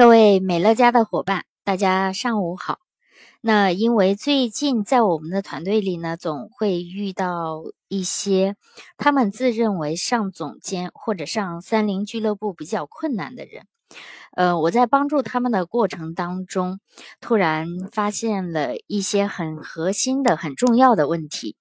各位美乐家的伙伴，大家上午好。那因为最近在我们的团队里呢，总会遇到一些他们自认为上总监或者上三菱俱乐部比较困难的人。呃，我在帮助他们的过程当中，突然发现了一些很核心的、很重要的问题。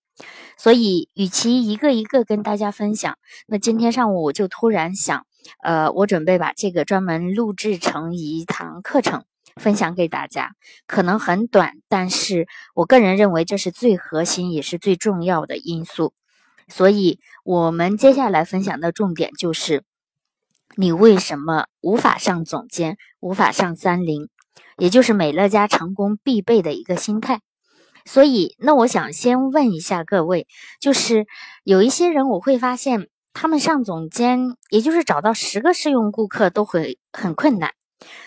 所以，与其一个一个跟大家分享，那今天上午我就突然想。呃，我准备把这个专门录制成一堂课程，分享给大家。可能很短，但是我个人认为这是最核心也是最重要的因素。所以，我们接下来分享的重点就是：你为什么无法上总监，无法上三菱，也就是美乐家成功必备的一个心态。所以，那我想先问一下各位，就是有一些人，我会发现。他们上总监，也就是找到十个试用顾客都会很困难。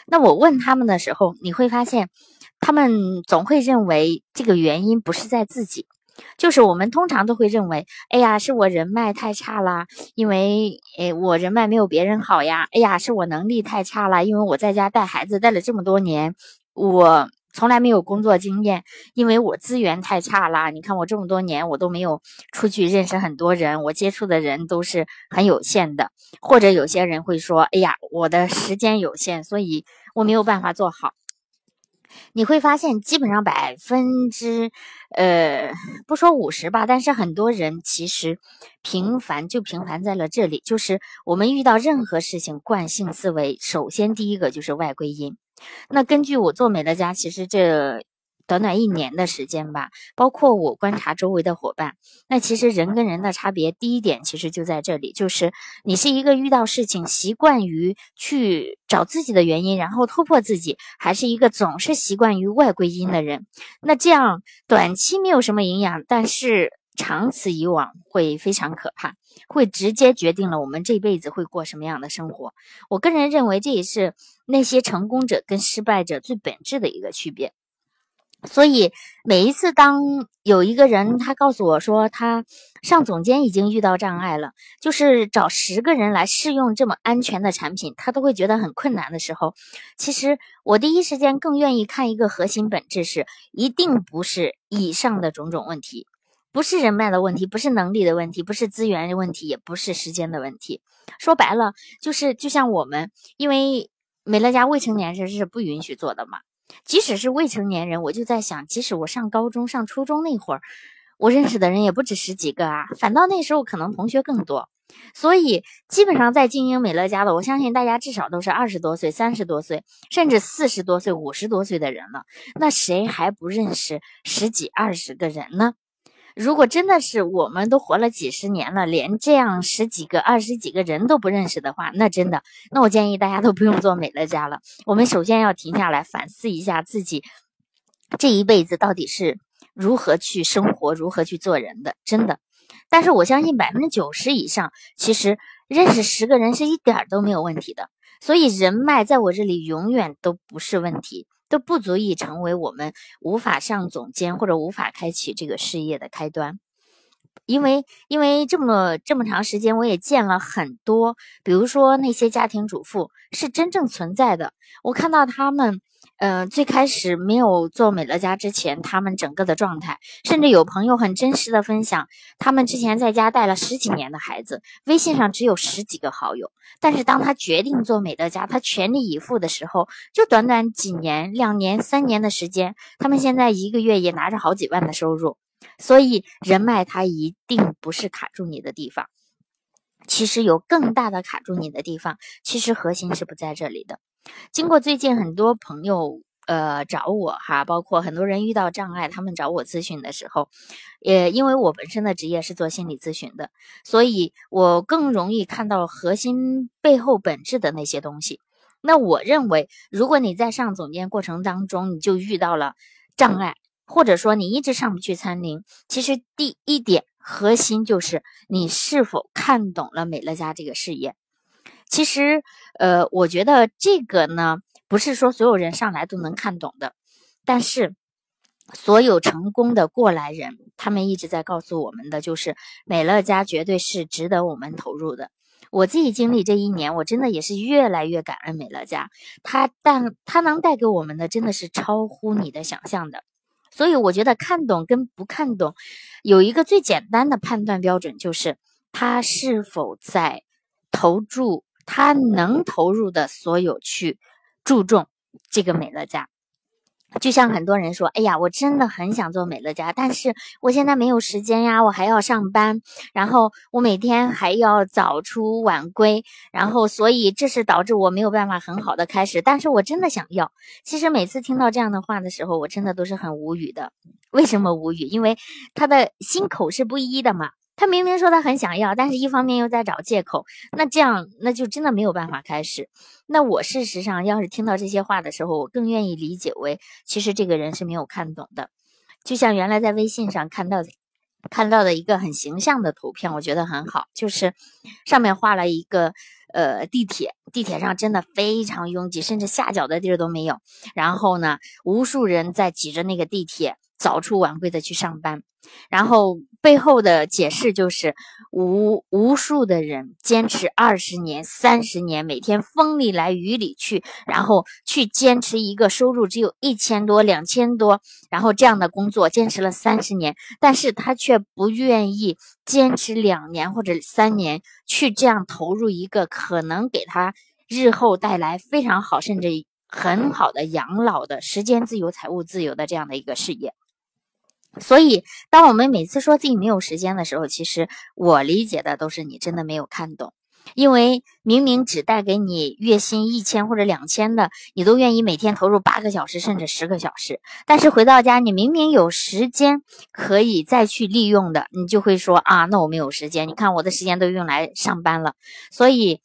那我问他们的时候，你会发现，他们总会认为这个原因不是在自己，就是我们通常都会认为，哎呀，是我人脉太差啦，因为诶我人脉没有别人好呀。哎呀，是我能力太差啦，因为我在家带孩子带了这么多年，我。从来没有工作经验，因为我资源太差啦。你看我这么多年，我都没有出去认识很多人，我接触的人都是很有限的。或者有些人会说：“哎呀，我的时间有限，所以我没有办法做好。”你会发现，基本上百分之，呃，不说五十吧，但是很多人其实平凡就平凡在了这里，就是我们遇到任何事情，惯性思维，首先第一个就是外归因。那根据我做美乐家，其实这短短一年的时间吧，包括我观察周围的伙伴，那其实人跟人的差别，第一点其实就在这里，就是你是一个遇到事情习惯于去找自己的原因，然后突破自己，还是一个总是习惯于外归因的人。那这样短期没有什么营养，但是。长此以往会非常可怕，会直接决定了我们这辈子会过什么样的生活。我个人认为，这也是那些成功者跟失败者最本质的一个区别。所以每一次当有一个人他告诉我说他上总监已经遇到障碍了，就是找十个人来试用这么安全的产品，他都会觉得很困难的时候，其实我第一时间更愿意看一个核心本质是，一定不是以上的种种问题。不是人脉的问题，不是能力的问题，不是资源的问题，也不是时间的问题。说白了，就是就像我们，因为美乐家未成年人是不允许做的嘛。即使是未成年人，我就在想，即使我上高中、上初中那会儿，我认识的人也不止十几个啊。反倒那时候可能同学更多。所以，基本上在经营美乐家的，我相信大家至少都是二十多岁、三十多岁，甚至四十多岁、五十多岁的人了。那谁还不认识十几、二十个人呢？如果真的是我们都活了几十年了，连这样十几个、二十几个人都不认识的话，那真的，那我建议大家都不用做美乐家了。我们首先要停下来反思一下自己这一辈子到底是如何去生活、如何去做人的，真的。但是我相信百分之九十以上，其实认识十个人是一点都没有问题的。所以人脉在我这里永远都不是问题。都不足以成为我们无法上总监或者无法开启这个事业的开端，因为因为这么这么长时间，我也见了很多，比如说那些家庭主妇是真正存在的，我看到他们。嗯，最开始没有做美乐家之前，他们整个的状态，甚至有朋友很真实的分享，他们之前在家带了十几年的孩子，微信上只有十几个好友。但是当他决定做美乐家，他全力以赴的时候，就短短几年、两年、三年的时间，他们现在一个月也拿着好几万的收入。所以人脉它一定不是卡住你的地方，其实有更大的卡住你的地方，其实核心是不在这里的。经过最近很多朋友呃找我哈，包括很多人遇到障碍，他们找我咨询的时候，也因为我本身的职业是做心理咨询的，所以我更容易看到核心背后本质的那些东西。那我认为，如果你在上总监过程当中，你就遇到了障碍，或者说你一直上不去参零，其实第一点核心就是你是否看懂了美乐家这个事业。其实，呃，我觉得这个呢，不是说所有人上来都能看懂的，但是，所有成功的过来人，他们一直在告诉我们的，就是美乐家绝对是值得我们投入的。我自己经历这一年，我真的也是越来越感恩美乐家，它但它能带给我们的真的是超乎你的想象的。所以我觉得看懂跟不看懂，有一个最简单的判断标准，就是他是否在投注他能投入的所有去注重这个美乐家。就像很多人说：“哎呀，我真的很想做美乐家，但是我现在没有时间呀，我还要上班，然后我每天还要早出晚归，然后所以这是导致我没有办法很好的开始。但是我真的想要。其实每次听到这样的话的时候，我真的都是很无语的。为什么无语？因为他的心口是不一的嘛。”他明明说他很想要，但是一方面又在找借口，那这样那就真的没有办法开始。那我事实上要是听到这些话的时候，我更愿意理解为，其实这个人是没有看懂的。就像原来在微信上看到的，看到的一个很形象的图片，我觉得很好，就是上面画了一个呃地铁，地铁上真的非常拥挤，甚至下脚的地儿都没有。然后呢，无数人在挤着那个地铁。早出晚归的去上班，然后背后的解释就是无无数的人坚持二十年、三十年，每天风里来雨里去，然后去坚持一个收入只有一千多、两千多，然后这样的工作坚持了三十年，但是他却不愿意坚持两年或者三年去这样投入一个可能给他日后带来非常好甚至很好的养老的时间自由、财务自由的这样的一个事业。所以，当我们每次说自己没有时间的时候，其实我理解的都是你真的没有看懂。因为明明只带给你月薪一千或者两千的，你都愿意每天投入八个小时甚至十个小时，但是回到家，你明明有时间可以再去利用的，你就会说啊，那我没有时间。你看我的时间都用来上班了，所以。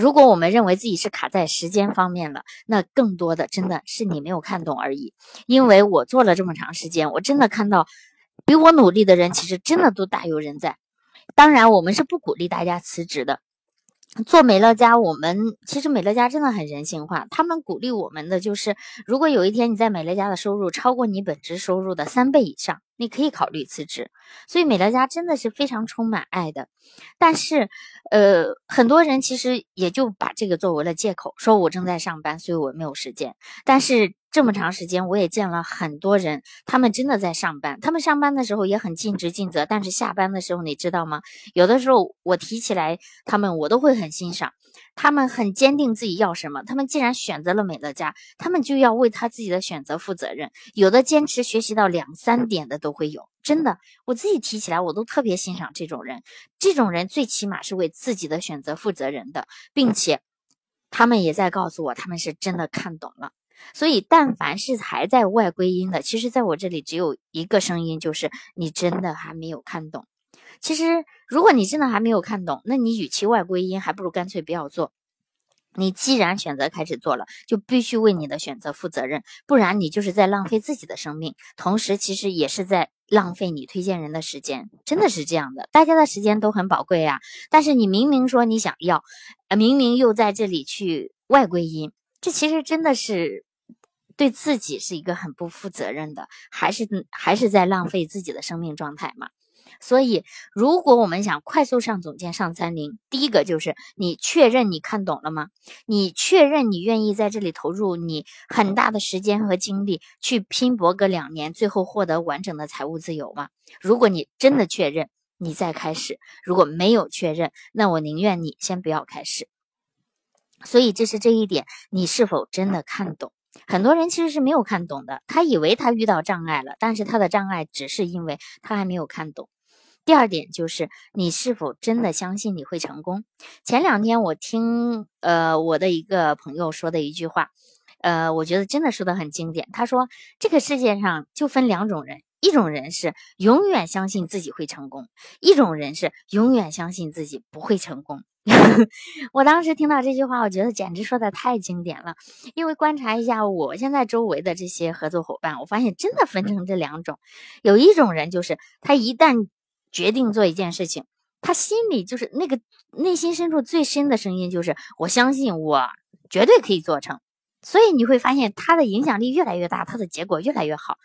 如果我们认为自己是卡在时间方面了，那更多的真的是你没有看懂而已。因为我做了这么长时间，我真的看到比我努力的人，其实真的都大有人在。当然，我们是不鼓励大家辞职的。做美乐家，我们其实美乐家真的很人性化。他们鼓励我们的就是，如果有一天你在美乐家的收入超过你本职收入的三倍以上，你可以考虑辞职。所以美乐家真的是非常充满爱的。但是，呃，很多人其实也就把这个作为了借口，说我正在上班，所以我没有时间。但是。这么长时间，我也见了很多人，他们真的在上班。他们上班的时候也很尽职尽责，但是下班的时候，你知道吗？有的时候我提起来他们，我都会很欣赏。他们很坚定自己要什么。他们既然选择了美乐家，他们就要为他自己的选择负责任。有的坚持学习到两三点的都会有，真的，我自己提起来我都特别欣赏这种人。这种人最起码是为自己的选择负责任的，并且他们也在告诉我，他们是真的看懂了。所以，但凡是还在外归因的，其实在我这里只有一个声音，就是你真的还没有看懂。其实，如果你真的还没有看懂，那你与其外归因，还不如干脆不要做。你既然选择开始做了，就必须为你的选择负责任，不然你就是在浪费自己的生命，同时其实也是在浪费你推荐人的时间。真的是这样的，大家的时间都很宝贵呀。但是你明明说你想要，明明又在这里去外归因，这其实真的是。对自己是一个很不负责任的，还是还是在浪费自己的生命状态嘛？所以，如果我们想快速上总监、上三零，第一个就是你确认你看懂了吗？你确认你愿意在这里投入你很大的时间和精力去拼搏个两年，最后获得完整的财务自由吗？如果你真的确认，你再开始；如果没有确认，那我宁愿你先不要开始。所以，这是这一点，你是否真的看懂？很多人其实是没有看懂的，他以为他遇到障碍了，但是他的障碍只是因为他还没有看懂。第二点就是你是否真的相信你会成功？前两天我听呃我的一个朋友说的一句话，呃，我觉得真的说的很经典。他说这个世界上就分两种人，一种人是永远相信自己会成功，一种人是永远相信自己不会成功。我当时听到这句话，我觉得简直说的太经典了。因为观察一下我现在周围的这些合作伙伴，我发现真的分成这两种。有一种人就是他一旦决定做一件事情，他心里就是那个内心深处最深的声音，就是我相信我绝对可以做成。所以你会发现他的影响力越来越大，他的结果越来越好，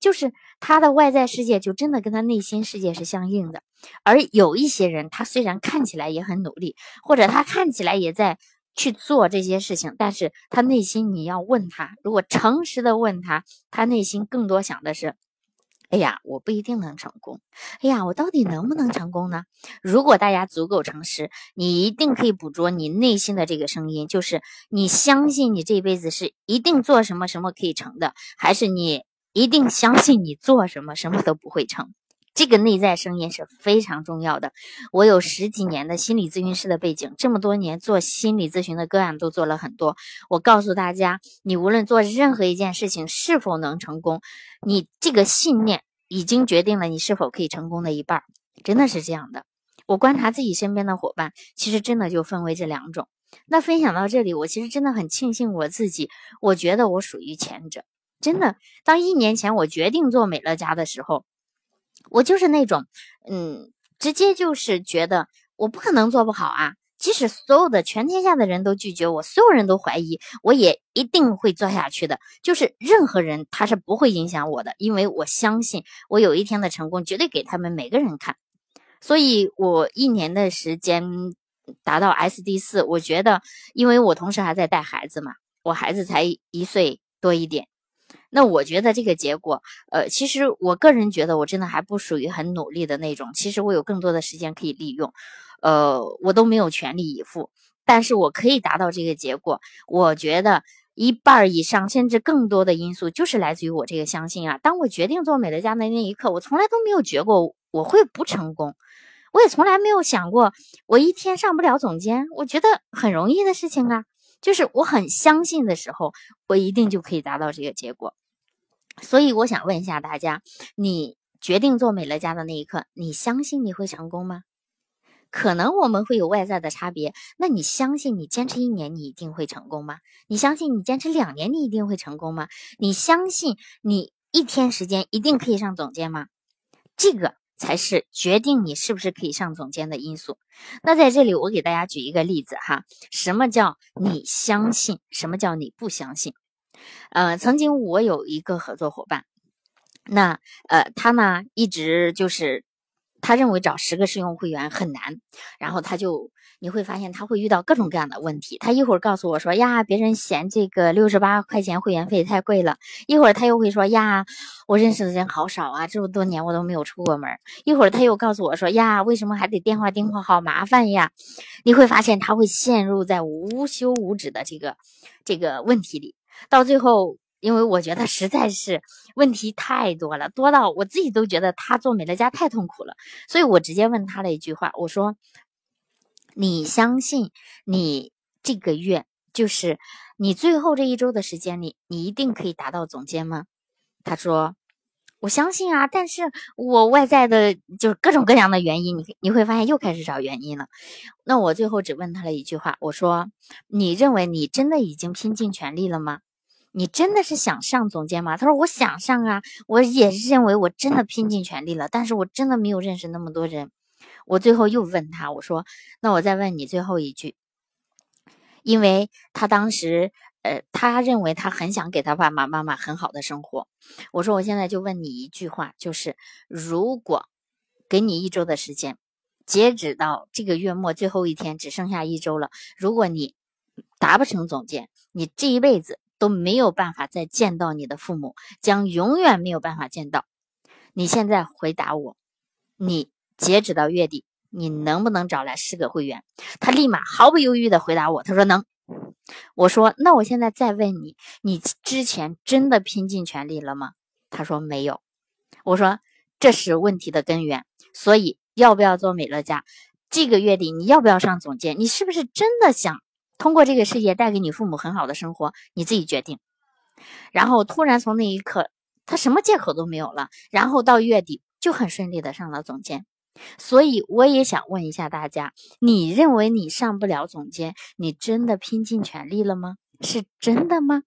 就是他的外在世界就真的跟他内心世界是相应的。而有一些人，他虽然看起来也很努力，或者他看起来也在去做这些事情，但是他内心你要问他，如果诚实的问他，他内心更多想的是。哎呀，我不一定能成功。哎呀，我到底能不能成功呢？如果大家足够诚实，你一定可以捕捉你内心的这个声音，就是你相信你这辈子是一定做什么什么可以成的，还是你一定相信你做什么什么都不会成？这个内在声音是非常重要的。我有十几年的心理咨询师的背景，这么多年做心理咨询的个案都做了很多。我告诉大家，你无论做任何一件事情是否能成功，你这个信念已经决定了你是否可以成功的一半，真的是这样的。我观察自己身边的伙伴，其实真的就分为这两种。那分享到这里，我其实真的很庆幸我自己，我觉得我属于前者。真的，当一年前我决定做美乐家的时候。我就是那种，嗯，直接就是觉得我不可能做不好啊！即使所有的全天下的人都拒绝我，所有人都怀疑，我也一定会做下去的。就是任何人他是不会影响我的，因为我相信我有一天的成功绝对给他们每个人看。所以我一年的时间达到 SD 四，我觉得，因为我同时还在带孩子嘛，我孩子才一岁多一点。那我觉得这个结果，呃，其实我个人觉得我真的还不属于很努力的那种。其实我有更多的时间可以利用，呃，我都没有全力以赴，但是我可以达到这个结果。我觉得一半以上甚至更多的因素就是来自于我这个相信啊。当我决定做美乐家的那一刻，我从来都没有觉过我会不成功，我也从来没有想过我一天上不了总监。我觉得很容易的事情啊，就是我很相信的时候，我一定就可以达到这个结果。所以我想问一下大家：你决定做美乐家的那一刻，你相信你会成功吗？可能我们会有外在的差别。那你相信你坚持一年你一定会成功吗？你相信你坚持两年你一定会成功吗？你相信你一天时间一定可以上总监吗？这个才是决定你是不是可以上总监的因素。那在这里我给大家举一个例子哈，什么叫你相信？什么叫你不相信？呃，曾经我有一个合作伙伴，那呃，他呢一直就是他认为找十个试用会员很难，然后他就你会发现他会遇到各种各样的问题。他一会儿告诉我说呀，别人嫌这个六十八块钱会员费太贵了；一会儿他又会说呀，我认识的人好少啊，这么多年我都没有出过门；一会儿他又告诉我说呀，为什么还得电话订货，好麻烦呀？你会发现他会陷入在无休无止的这个这个问题里。到最后，因为我觉得实在是问题太多了，多到我自己都觉得他做美乐家太痛苦了，所以我直接问他了一句话，我说：“你相信你这个月就是你最后这一周的时间里，你一定可以达到总监吗？”他说：“我相信啊，但是我外在的就是各种各样的原因，你你会发现又开始找原因了。那我最后只问他了一句话，我说：你认为你真的已经拼尽全力了吗？”你真的是想上总监吗？他说我想上啊，我也认为我真的拼尽全力了，但是我真的没有认识那么多人。我最后又问他，我说那我再问你最后一句，因为他当时呃，他认为他很想给他爸爸妈妈很好的生活。我说我现在就问你一句话，就是如果给你一周的时间，截止到这个月末最后一天，只剩下一周了，如果你达不成总监，你这一辈子。都没有办法再见到你的父母，将永远没有办法见到。你现在回答我，你截止到月底，你能不能找来十个会员？他立马毫不犹豫的回答我，他说能。我说那我现在再问你，你之前真的拼尽全力了吗？他说没有。我说这是问题的根源，所以要不要做美乐家？这个月底你要不要上总监？你是不是真的想？通过这个事业带给你父母很好的生活，你自己决定。然后突然从那一刻，他什么借口都没有了。然后到月底就很顺利的上了总监。所以我也想问一下大家：你认为你上不了总监，你真的拼尽全力了吗？是真的吗？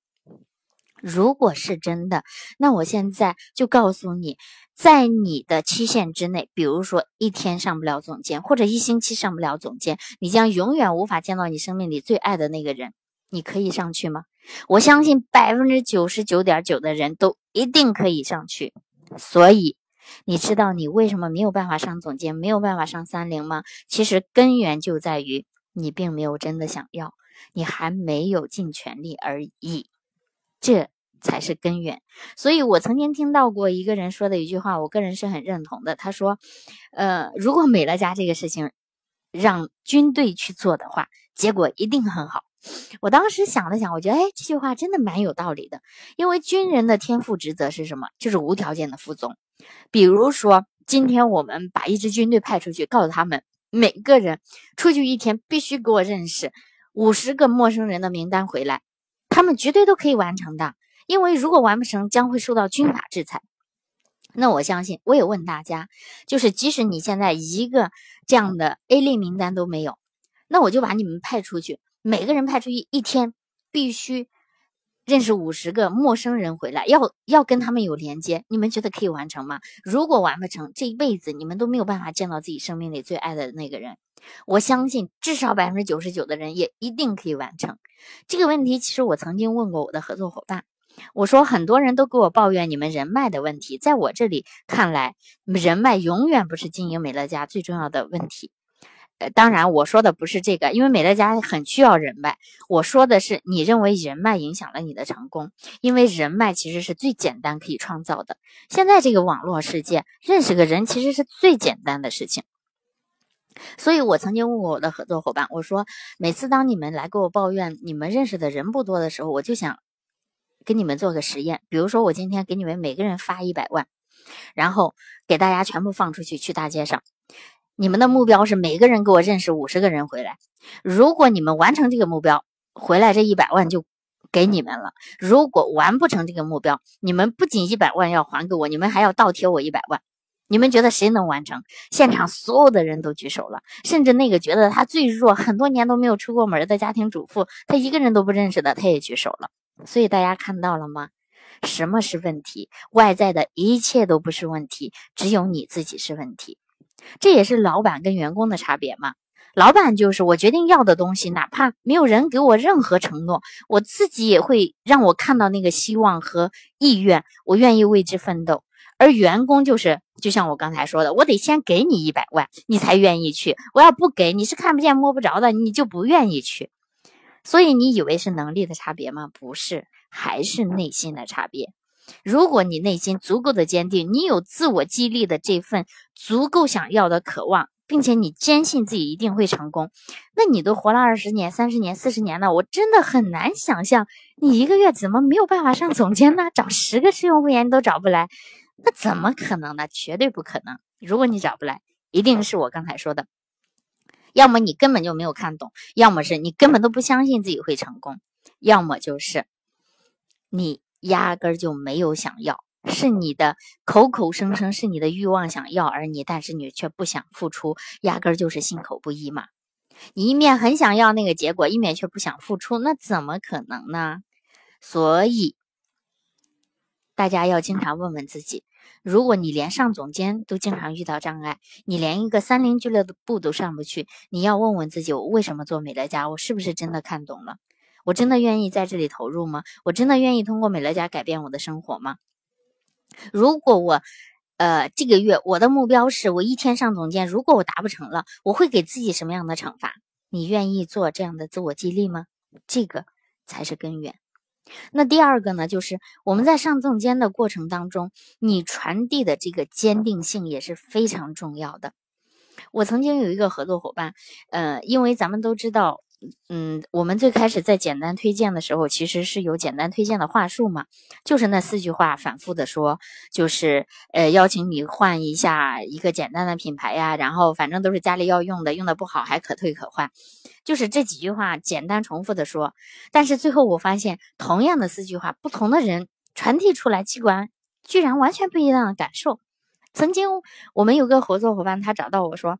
如果是真的，那我现在就告诉你，在你的期限之内，比如说一天上不了总监，或者一星期上不了总监，你将永远无法见到你生命里最爱的那个人。你可以上去吗？我相信百分之九十九点九的人都一定可以上去。所以，你知道你为什么没有办法上总监，没有办法上三零吗？其实根源就在于你并没有真的想要，你还没有尽全力而已。这。才是根源，所以我曾经听到过一个人说的一句话，我个人是很认同的。他说：“呃，如果美乐家这个事情让军队去做的话，结果一定很好。”我当时想了想，我觉得，哎，这句话真的蛮有道理的。因为军人的天赋职责是什么？就是无条件的服从。比如说，今天我们把一支军队派出去，告诉他们每个人出去一天必须给我认识五十个陌生人的名单回来，他们绝对都可以完成的。因为如果完不成，将会受到军法制裁。那我相信，我也问大家，就是即使你现在一个这样的 A 类名单都没有，那我就把你们派出去，每个人派出去一天，必须认识五十个陌生人回来，要要跟他们有连接。你们觉得可以完成吗？如果完不成，这一辈子你们都没有办法见到自己生命里最爱的那个人。我相信，至少百分之九十九的人也一定可以完成这个问题。其实我曾经问过我的合作伙伴。我说，很多人都给我抱怨你们人脉的问题，在我这里看来，人脉永远不是经营美乐家最重要的问题。当然我说的不是这个，因为美乐家很需要人脉。我说的是，你认为人脉影响了你的成功，因为人脉其实是最简单可以创造的。现在这个网络世界，认识个人其实是最简单的事情。所以我曾经问过我的合作伙伴，我说，每次当你们来给我抱怨你们认识的人不多的时候，我就想。给你们做个实验，比如说我今天给你们每个人发一百万，然后给大家全部放出去去大街上，你们的目标是每个人给我认识五十个人回来。如果你们完成这个目标，回来这一百万就给你们了；如果完不成这个目标，你们不仅一百万要还给我，你们还要倒贴我一百万。你们觉得谁能完成？现场所有的人都举手了，甚至那个觉得他最弱、很多年都没有出过门的家庭主妇，他一个人都不认识的，他也举手了。所以大家看到了吗？什么是问题？外在的一切都不是问题，只有你自己是问题。这也是老板跟员工的差别嘛。老板就是我决定要的东西，哪怕没有人给我任何承诺，我自己也会让我看到那个希望和意愿，我愿意为之奋斗。而员工就是，就像我刚才说的，我得先给你一百万，你才愿意去。我要不给你，是看不见摸不着的，你就不愿意去。所以你以为是能力的差别吗？不是，还是内心的差别。如果你内心足够的坚定，你有自我激励的这份足够想要的渴望，并且你坚信自己一定会成功，那你都活了二十年、三十年、四十年了，我真的很难想象你一个月怎么没有办法上总监呢？找十个试用会员你都找不来，那怎么可能呢？绝对不可能。如果你找不来，一定是我刚才说的。要么你根本就没有看懂，要么是你根本都不相信自己会成功，要么就是你压根儿就没有想要，是你的口口声声是你的欲望想要，而你但是你却不想付出，压根儿就是心口不一嘛。你一面很想要那个结果，一面却不想付出，那怎么可能呢？所以大家要经常问问自己。如果你连上总监都经常遇到障碍，你连一个三零俱乐部都上不去，你要问问自己：我为什么做美乐家？我是不是真的看懂了？我真的愿意在这里投入吗？我真的愿意通过美乐家改变我的生活吗？如果我，呃，这个月我的目标是我一天上总监，如果我达不成了，我会给自己什么样的惩罚？你愿意做这样的自我激励吗？这个才是根源。那第二个呢，就是我们在上总监的过程当中，你传递的这个坚定性也是非常重要的。我曾经有一个合作伙伴，呃，因为咱们都知道。嗯，我们最开始在简单推荐的时候，其实是有简单推荐的话术嘛，就是那四句话反复的说，就是呃邀请你换一下一个简单的品牌呀，然后反正都是家里要用的，用的不好还可退可换，就是这几句话简单重复的说，但是最后我发现，同样的四句话，不同的人传递出来，器官居然完全不一样的感受。曾经我们有个合作伙伴，他找到我说。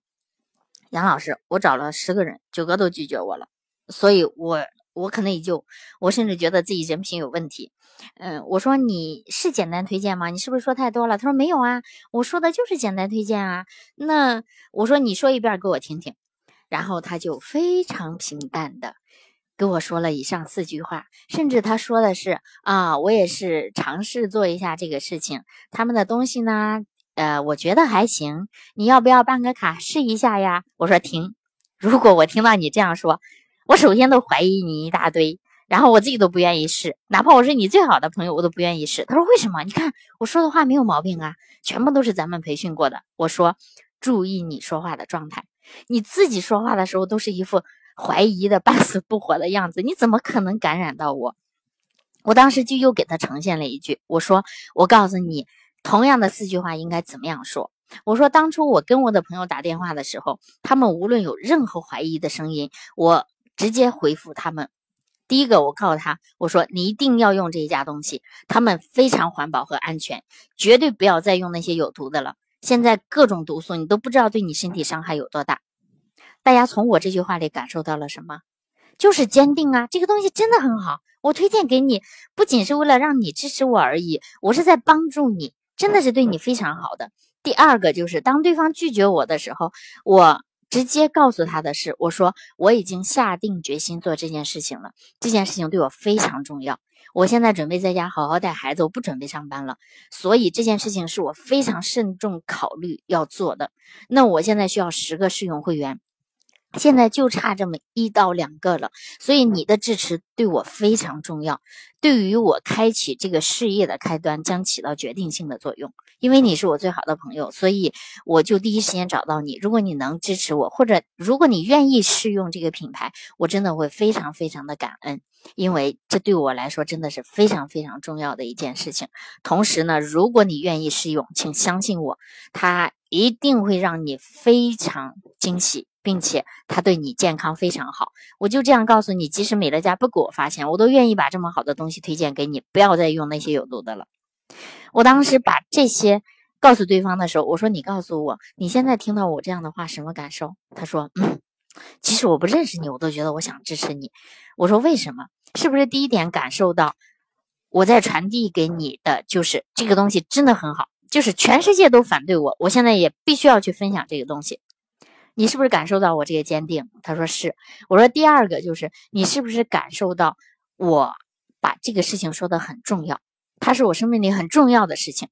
杨老师，我找了十个人，九个都拒绝我了，所以我我可内疚，我甚至觉得自己人品有问题。嗯，我说你是简单推荐吗？你是不是说太多了？他说没有啊，我说的就是简单推荐啊。那我说你说一遍给我听听，然后他就非常平淡的跟我说了以上四句话，甚至他说的是啊，我也是尝试做一下这个事情。他们的东西呢，呃，我觉得还行。你要不要办个卡试一下呀？我说停。如果我听到你这样说，我首先都怀疑你一大堆，然后我自己都不愿意试，哪怕我是你最好的朋友，我都不愿意试。他说为什么？你看我说的话没有毛病啊，全部都是咱们培训过的。我说注意你说话的状态，你自己说话的时候都是一副。怀疑的半死不活的样子，你怎么可能感染到我？我当时就又给他呈现了一句，我说：“我告诉你，同样的四句话应该怎么样说？”我说：“当初我跟我的朋友打电话的时候，他们无论有任何怀疑的声音，我直接回复他们。第一个，我告诉他，我说你一定要用这一家东西，他们非常环保和安全，绝对不要再用那些有毒的了。现在各种毒素，你都不知道对你身体伤害有多大。”大家从我这句话里感受到了什么？就是坚定啊！这个东西真的很好，我推荐给你，不仅是为了让你支持我而已，我是在帮助你，真的是对你非常好的。第二个就是，当对方拒绝我的时候，我直接告诉他的是，我说我已经下定决心做这件事情了，这件事情对我非常重要。我现在准备在家好好带孩子，我不准备上班了，所以这件事情是我非常慎重考虑要做的。那我现在需要十个试用会员。现在就差这么一到两个了，所以你的支持对我非常重要，对于我开启这个事业的开端将起到决定性的作用。因为你是我最好的朋友，所以我就第一时间找到你。如果你能支持我，或者如果你愿意试用这个品牌，我真的会非常非常的感恩，因为这对我来说真的是非常非常重要的一件事情。同时呢，如果你愿意试用，请相信我，它一定会让你非常惊喜。并且它对你健康非常好，我就这样告诉你，即使美乐家不给我发钱，我都愿意把这么好的东西推荐给你。不要再用那些有毒的了。我当时把这些告诉对方的时候，我说：“你告诉我，你现在听到我这样的话什么感受？”他说：“嗯，即使我不认识你，我都觉得我想支持你。”我说：“为什么？是不是第一点感受到我在传递给你的就是这个东西真的很好？就是全世界都反对我，我现在也必须要去分享这个东西。”你是不是感受到我这个坚定？他说是。我说第二个就是你是不是感受到我把这个事情说的很重要？它是我生命里很重要的事情，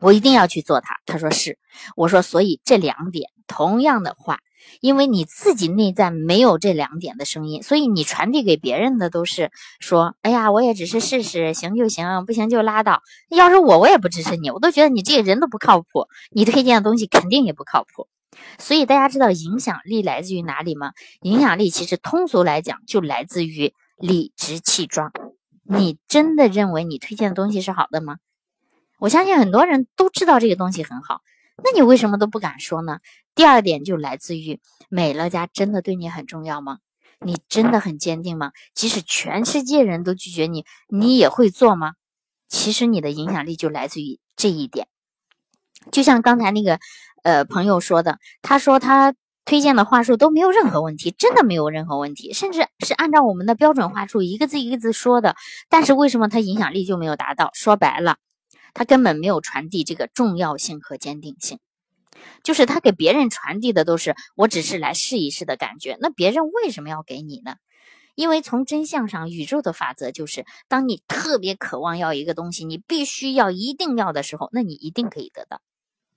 我一定要去做它。他说是。我说所以这两点同样的话，因为你自己内在没有这两点的声音，所以你传递给别人的都是说：哎呀，我也只是试试，行就行，不行就拉倒。要是我，我也不支持你，我都觉得你这个人都不靠谱，你推荐的东西肯定也不靠谱。所以大家知道影响力来自于哪里吗？影响力其实通俗来讲就来自于理直气壮。你真的认为你推荐的东西是好的吗？我相信很多人都知道这个东西很好，那你为什么都不敢说呢？第二点就来自于美乐家真的对你很重要吗？你真的很坚定吗？即使全世界人都拒绝你，你也会做吗？其实你的影响力就来自于这一点。就像刚才那个。呃，朋友说的，他说他推荐的话术都没有任何问题，真的没有任何问题，甚至是按照我们的标准话术一个字一个字说的。但是为什么他影响力就没有达到？说白了，他根本没有传递这个重要性和坚定性，就是他给别人传递的都是我只是来试一试的感觉。那别人为什么要给你呢？因为从真相上，宇宙的法则就是，当你特别渴望要一个东西，你必须要一定要的时候，那你一定可以得到。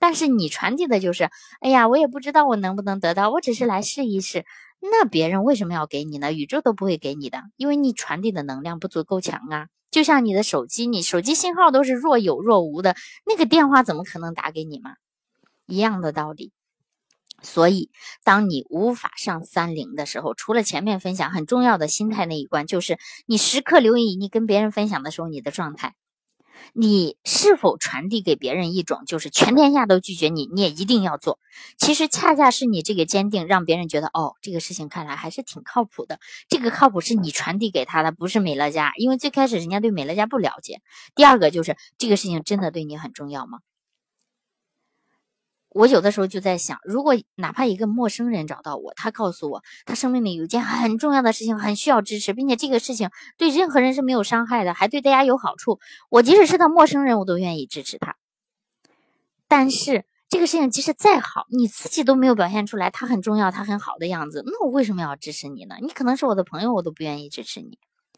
但是你传递的就是，哎呀，我也不知道我能不能得到，我只是来试一试。那别人为什么要给你呢？宇宙都不会给你的，因为你传递的能量不足够强啊。就像你的手机，你手机信号都是若有若无的，那个电话怎么可能打给你嘛？一样的道理。所以，当你无法上三零的时候，除了前面分享很重要的心态那一关，就是你时刻留意你跟别人分享的时候你的状态。你是否传递给别人一种就是全天下都拒绝你，你也一定要做？其实恰恰是你这个坚定，让别人觉得哦，这个事情看来还是挺靠谱的。这个靠谱是你传递给他的，不是美乐家，因为最开始人家对美乐家不了解。第二个就是这个事情真的对你很重要吗？我有的时候就在想，如果哪怕一个陌生人找到我，他告诉我他生命里有一件很重要的事情，很需要支持，并且这个事情对任何人是没有伤害的，还对大家有好处，我即使是个陌生人，我都愿意支持他。但是这个事情即使再好，你自己都没有表现出来，他很重要，他很好的样子，那我为什么要支持你呢？你可能是我的朋友，我都不愿意支持你。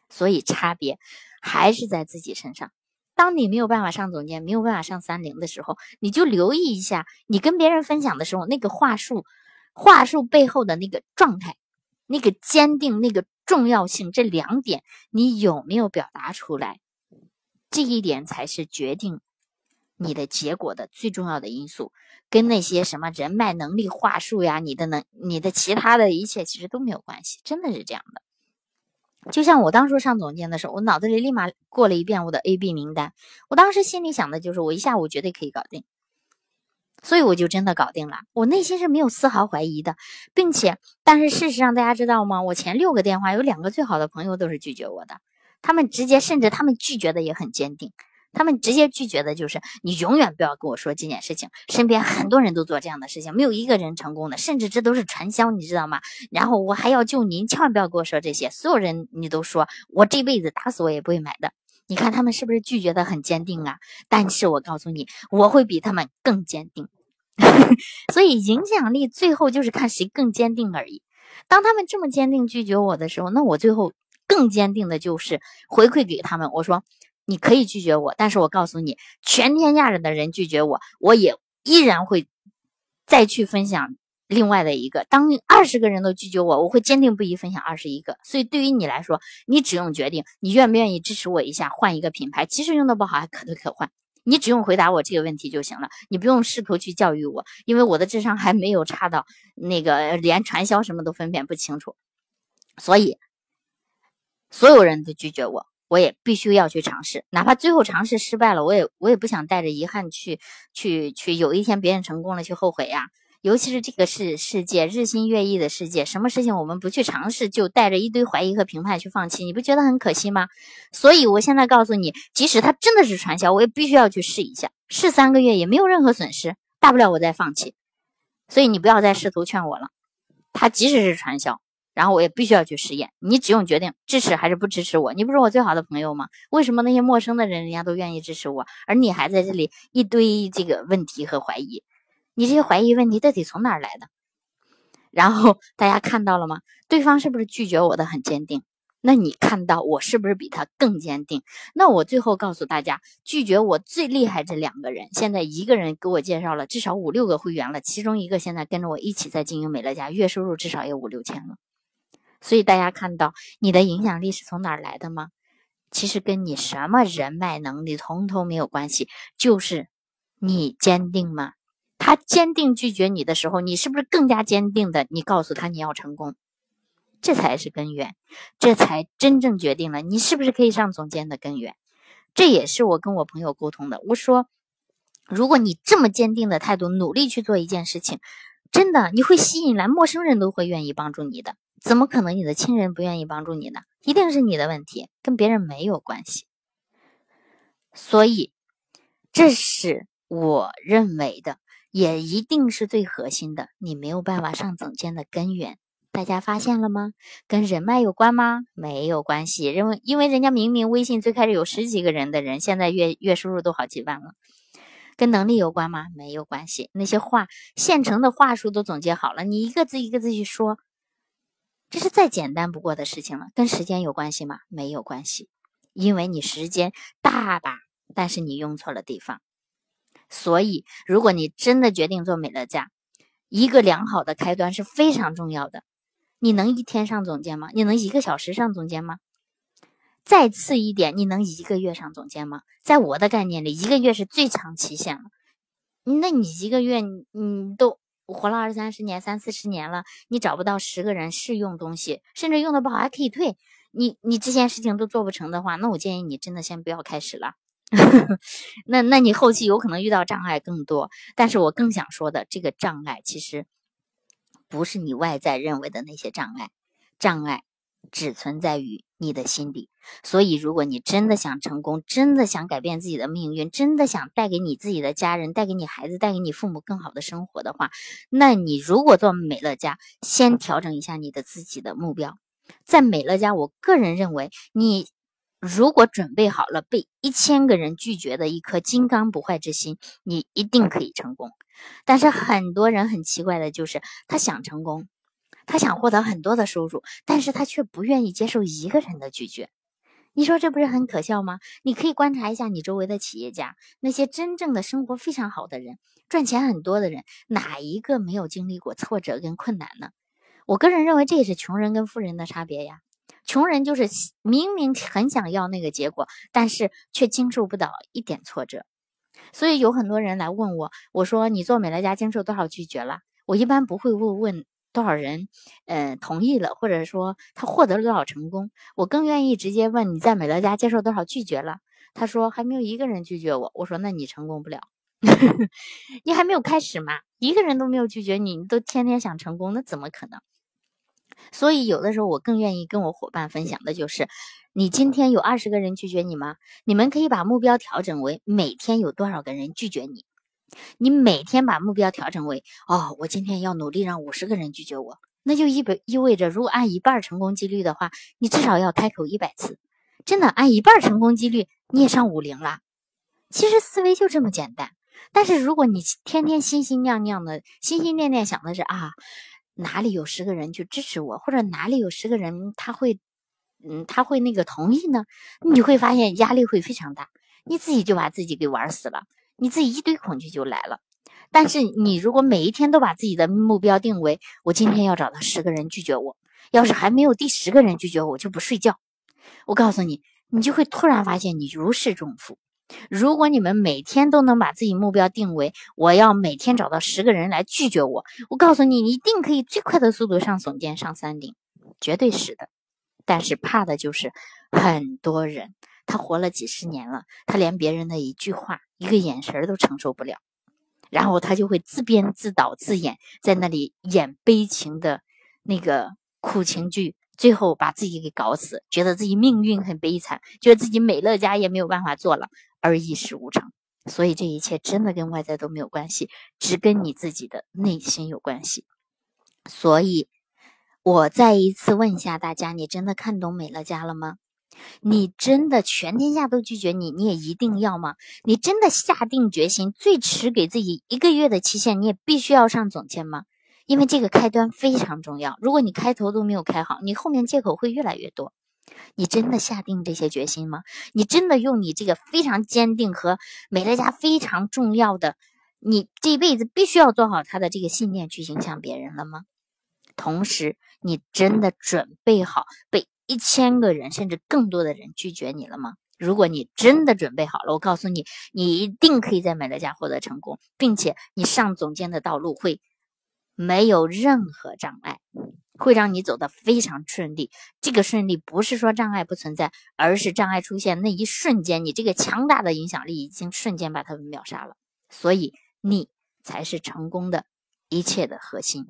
所以差别还是在自己身上。当你没有办法上总监，没有办法上三零的时候，你就留意一下，你跟别人分享的时候，那个话术，话术背后的那个状态，那个坚定，那个重要性，这两点你有没有表达出来？这一点才是决定你的结果的最重要的因素，跟那些什么人脉、能力、话术呀，你的能、你的其他的一切其实都没有关系，真的是这样的。就像我当初上总监的时候，我脑子里立马过了一遍我的 A、B 名单。我当时心里想的就是，我一下午绝对可以搞定，所以我就真的搞定了。我内心是没有丝毫怀疑的，并且，但是事实上大家知道吗？我前六个电话有两个最好的朋友都是拒绝我的，他们直接，甚至他们拒绝的也很坚定。他们直接拒绝的就是你永远不要跟我说这件事情。身边很多人都做这样的事情，没有一个人成功的，甚至这都是传销，你知道吗？然后我还要救您，千万不要跟我说这些。所有人你都说我这辈子打死我也不会买的。你看他们是不是拒绝的很坚定啊？但是我告诉你，我会比他们更坚定。所以影响力最后就是看谁更坚定而已。当他们这么坚定拒绝我的时候，那我最后更坚定的就是回馈给他们，我说。你可以拒绝我，但是我告诉你，全天下人的人拒绝我，我也依然会再去分享另外的一个。当二十个人都拒绝我，我会坚定不移分享二十一个。所以对于你来说，你只用决定你愿不愿意支持我一下，换一个品牌，即使用的不好还可退可换。你只用回答我这个问题就行了，你不用试图去教育我，因为我的智商还没有差到那个连传销什么都分辨不清楚。所以所有人都拒绝我。我也必须要去尝试，哪怕最后尝试失败了，我也我也不想带着遗憾去去去。有一天别人成功了，去后悔呀。尤其是这个世世界日新月异的世界，什么事情我们不去尝试，就带着一堆怀疑和评判去放弃，你不觉得很可惜吗？所以我现在告诉你，即使它真的是传销，我也必须要去试一下，试三个月也没有任何损失，大不了我再放弃。所以你不要再试图劝我了，它即使是传销。然后我也必须要去实验，你只用决定支持还是不支持我。你不是我最好的朋友吗？为什么那些陌生的人人家都愿意支持我，而你还在这里一堆这个问题和怀疑？你这些怀疑问题到底从哪儿来的？然后大家看到了吗？对方是不是拒绝我的很坚定？那你看到我是不是比他更坚定？那我最后告诉大家，拒绝我最厉害这两个人，现在一个人给我介绍了至少五六个会员了，其中一个现在跟着我一起在经营美乐家，月收入至少有五六千了。所以大家看到你的影响力是从哪儿来的吗？其实跟你什么人脉能力通通没有关系，就是你坚定吗？他坚定拒绝你的时候，你是不是更加坚定的？你告诉他你要成功，这才是根源，这才真正决定了你是不是可以上总监的根源。这也是我跟我朋友沟通的。我说，如果你这么坚定的态度，努力去做一件事情，真的你会吸引来陌生人都会愿意帮助你的。怎么可能你的亲人不愿意帮助你呢？一定是你的问题，跟别人没有关系。所以，这是我认为的，也一定是最核心的。你没有办法上总监的根源，大家发现了吗？跟人脉有关吗？没有关系。因为，因为人家明明微信最开始有十几个人的人，现在月月收入都好几万了。跟能力有关吗？没有关系。那些话，现成的话术都总结好了，你一个字一个字去说。这是再简单不过的事情了，跟时间有关系吗？没有关系，因为你时间大把，但是你用错了地方。所以，如果你真的决定做美乐家，一个良好的开端是非常重要的。你能一天上总监吗？你能一个小时上总监吗？再次一点，你能一个月上总监吗？在我的概念里，一个月是最长期限了。那你一个月，你你都。活了二三十年，三四十年了，你找不到十个人试用东西，甚至用的不好还可以退。你你这件事情都做不成的话，那我建议你真的先不要开始了。那那你后期有可能遇到障碍更多。但是我更想说的，这个障碍其实不是你外在认为的那些障碍，障碍。只存在于你的心里，所以如果你真的想成功，真的想改变自己的命运，真的想带给你自己的家人、带给你孩子、带给你父母更好的生活的话，那你如果做美乐家，先调整一下你的自己的目标。在美乐家，我个人认为，你如果准备好了被一千个人拒绝的一颗金刚不坏之心，你一定可以成功。但是很多人很奇怪的就是，他想成功，他想获得很多的收入，但是他却不愿意接受一个人的拒绝。你说这不是很可笑吗？你可以观察一下你周围的企业家，那些真正的生活非常好的人，赚钱很多的人，哪一个没有经历过挫折跟困难呢？我个人认为，这也是穷人跟富人的差别呀。穷人就是明明很想要那个结果，但是却经受不到一点挫折。所以有很多人来问我，我说你做美乐家经受多少拒绝了？我一般不会问问多少人，呃，同意了，或者说他获得了多少成功。我更愿意直接问你在美乐家接受多少拒绝了？他说还没有一个人拒绝我。我说那你成功不了，你还没有开始嘛，一个人都没有拒绝你，你都天天想成功，那怎么可能？所以，有的时候我更愿意跟我伙伴分享的就是，你今天有二十个人拒绝你吗？你们可以把目标调整为每天有多少个人拒绝你。你每天把目标调整为，哦，我今天要努力让五十个人拒绝我，那就意味意味着，如果按一半成功几率的话，你至少要开口一百次。真的，按一半成功几率，你也上五零了。其实思维就这么简单。但是如果你天天心心念念的、心心念念想的是啊。哪里有十个人去支持我，或者哪里有十个人他会，嗯，他会那个同意呢？你会发现压力会非常大，你自己就把自己给玩死了，你自己一堆恐惧就来了。但是你如果每一天都把自己的目标定为我今天要找到十个人拒绝我，要是还没有第十个人拒绝我，我就不睡觉。我告诉你，你就会突然发现你如释重负。如果你们每天都能把自己目标定为我要每天找到十个人来拒绝我，我告诉你，你一定可以最快的速度上总监、上三顶，绝对是的。但是怕的就是很多人，他活了几十年了，他连别人的一句话、一个眼神都承受不了，然后他就会自编自导自演，在那里演悲情的那个苦情剧。最后把自己给搞死，觉得自己命运很悲惨，觉得自己美乐家也没有办法做了，而一事无成。所以这一切真的跟外在都没有关系，只跟你自己的内心有关系。所以，我再一次问一下大家：你真的看懂美乐家了吗？你真的全天下都拒绝你，你也一定要吗？你真的下定决心，最迟给自己一个月的期限，你也必须要上总监吗？因为这个开端非常重要，如果你开头都没有开好，你后面借口会越来越多。你真的下定这些决心吗？你真的用你这个非常坚定和美乐家非常重要的，你这辈子必须要做好他的这个信念去影响别人了吗？同时，你真的准备好被一千个人甚至更多的人拒绝你了吗？如果你真的准备好了，我告诉你，你一定可以在美乐家获得成功，并且你上总监的道路会。没有任何障碍，会让你走得非常顺利。这个顺利不是说障碍不存在，而是障碍出现那一瞬间，你这个强大的影响力已经瞬间把他们秒杀了。所以你才是成功的一切的核心。